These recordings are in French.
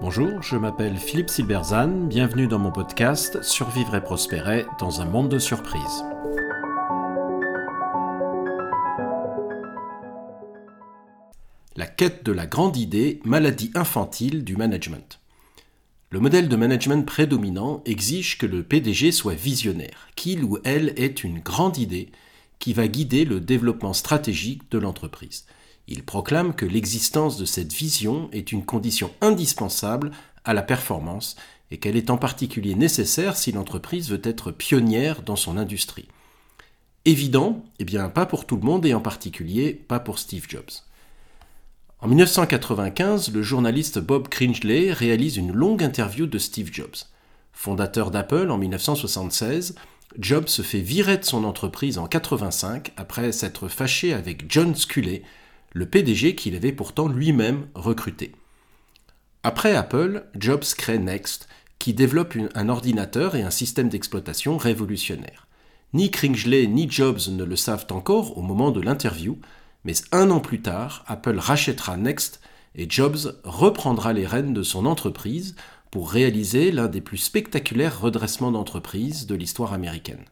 Bonjour, je m'appelle Philippe Silberzan, bienvenue dans mon podcast Survivre et prospérer dans un monde de surprises. La quête de la grande idée, maladie infantile du management. Le modèle de management prédominant exige que le PDG soit visionnaire, qu'il ou elle ait une grande idée qui va guider le développement stratégique de l'entreprise. Il proclame que l'existence de cette vision est une condition indispensable à la performance et qu'elle est en particulier nécessaire si l'entreprise veut être pionnière dans son industrie. Évident Eh bien, pas pour tout le monde et en particulier pas pour Steve Jobs. En 1995, le journaliste Bob Cringely réalise une longue interview de Steve Jobs. Fondateur d'Apple en 1976, Jobs se fait virer de son entreprise en 1985 après s'être fâché avec John Sculley, le PDG qu'il avait pourtant lui-même recruté. Après Apple, Jobs crée Next, qui développe un ordinateur et un système d'exploitation révolutionnaire. Ni Kringsley ni Jobs ne le savent encore au moment de l'interview, mais un an plus tard, Apple rachètera Next et Jobs reprendra les rênes de son entreprise pour réaliser l'un des plus spectaculaires redressements d'entreprise de l'histoire américaine.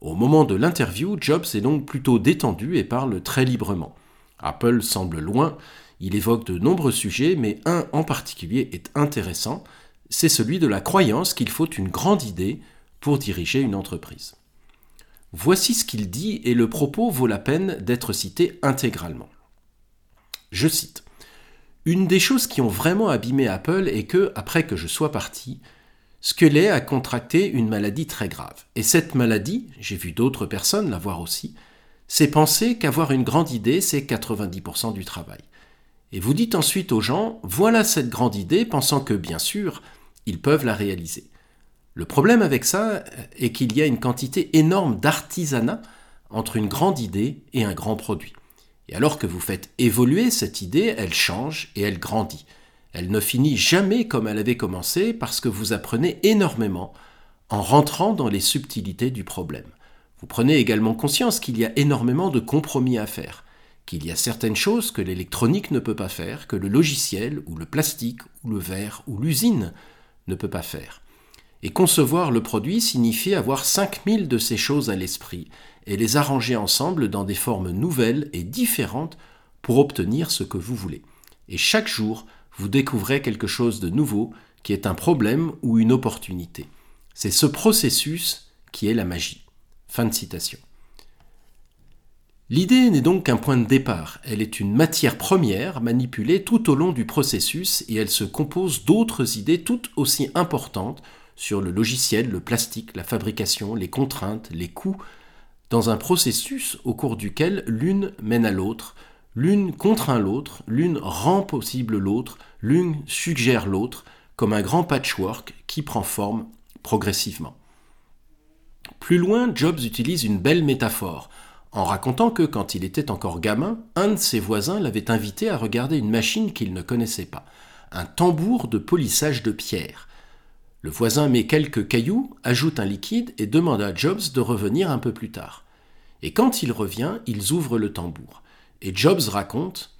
Au moment de l'interview, Jobs est donc plutôt détendu et parle très librement. Apple semble loin, il évoque de nombreux sujets, mais un en particulier est intéressant, c'est celui de la croyance qu'il faut une grande idée pour diriger une entreprise. Voici ce qu'il dit et le propos vaut la peine d'être cité intégralement. Je cite Une des choses qui ont vraiment abîmé Apple est que, après que je sois parti, Scully a contracté une maladie très grave. Et cette maladie, j'ai vu d'autres personnes l'avoir aussi, c'est penser qu'avoir une grande idée, c'est 90% du travail. Et vous dites ensuite aux gens, voilà cette grande idée, pensant que, bien sûr, ils peuvent la réaliser. Le problème avec ça est qu'il y a une quantité énorme d'artisanat entre une grande idée et un grand produit. Et alors que vous faites évoluer cette idée, elle change et elle grandit. Elle ne finit jamais comme elle avait commencé parce que vous apprenez énormément en rentrant dans les subtilités du problème. Vous prenez également conscience qu'il y a énormément de compromis à faire, qu'il y a certaines choses que l'électronique ne peut pas faire, que le logiciel ou le plastique ou le verre ou l'usine ne peut pas faire. Et concevoir le produit signifie avoir 5000 de ces choses à l'esprit et les arranger ensemble dans des formes nouvelles et différentes pour obtenir ce que vous voulez. Et chaque jour, vous découvrez quelque chose de nouveau qui est un problème ou une opportunité. C'est ce processus qui est la magie. Fin de citation. L'idée n'est donc qu'un point de départ, elle est une matière première manipulée tout au long du processus et elle se compose d'autres idées toutes aussi importantes sur le logiciel, le plastique, la fabrication, les contraintes, les coûts, dans un processus au cours duquel l'une mène à l'autre, l'une contraint l'autre, l'une rend possible l'autre, l'une suggère l'autre, comme un grand patchwork qui prend forme progressivement. Plus loin, Jobs utilise une belle métaphore, en racontant que quand il était encore gamin, un de ses voisins l'avait invité à regarder une machine qu'il ne connaissait pas, un tambour de polissage de pierre. Le voisin met quelques cailloux, ajoute un liquide et demande à Jobs de revenir un peu plus tard. Et quand il revient, ils ouvrent le tambour. Et Jobs raconte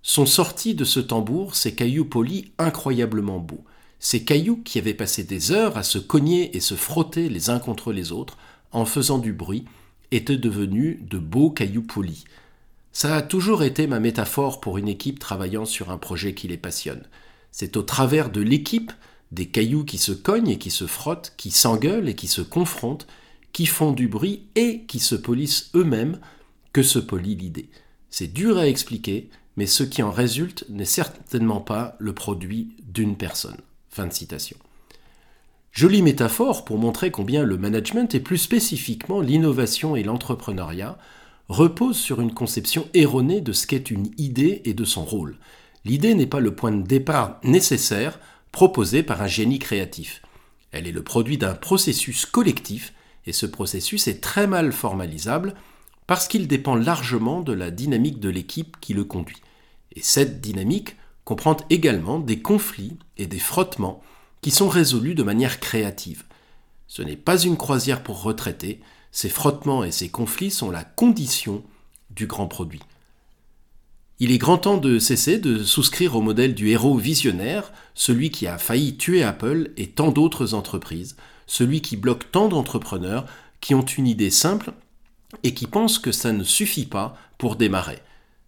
Sont sortis de ce tambour ces cailloux polis incroyablement beaux. Ces cailloux qui avaient passé des heures à se cogner et se frotter les uns contre les autres, en faisant du bruit, étaient devenus de beaux cailloux polis. Ça a toujours été ma métaphore pour une équipe travaillant sur un projet qui les passionne. C'est au travers de l'équipe, des cailloux qui se cognent et qui se frottent, qui s'engueulent et qui se confrontent, qui font du bruit et qui se polissent eux-mêmes, que se polit l'idée. C'est dur à expliquer, mais ce qui en résulte n'est certainement pas le produit d'une personne. Jolie métaphore pour montrer combien le management et plus spécifiquement l'innovation et l'entrepreneuriat reposent sur une conception erronée de ce qu'est une idée et de son rôle. L'idée n'est pas le point de départ nécessaire proposé par un génie créatif. Elle est le produit d'un processus collectif et ce processus est très mal formalisable parce qu'il dépend largement de la dynamique de l'équipe qui le conduit. Et cette dynamique comprend également des conflits et des frottements qui sont résolus de manière créative. Ce n'est pas une croisière pour retraités, ces frottements et ces conflits sont la condition du grand produit. Il est grand temps de cesser de souscrire au modèle du héros visionnaire, celui qui a failli tuer Apple et tant d'autres entreprises, celui qui bloque tant d'entrepreneurs qui ont une idée simple et qui pensent que ça ne suffit pas pour démarrer.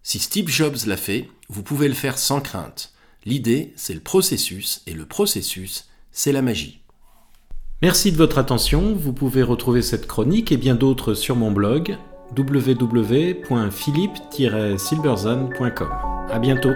Si Steve Jobs l'a fait, vous pouvez le faire sans crainte. L'idée, c'est le processus, et le processus, c'est la magie. Merci de votre attention, vous pouvez retrouver cette chronique et bien d'autres sur mon blog www.philippe-silberzan.com. À bientôt.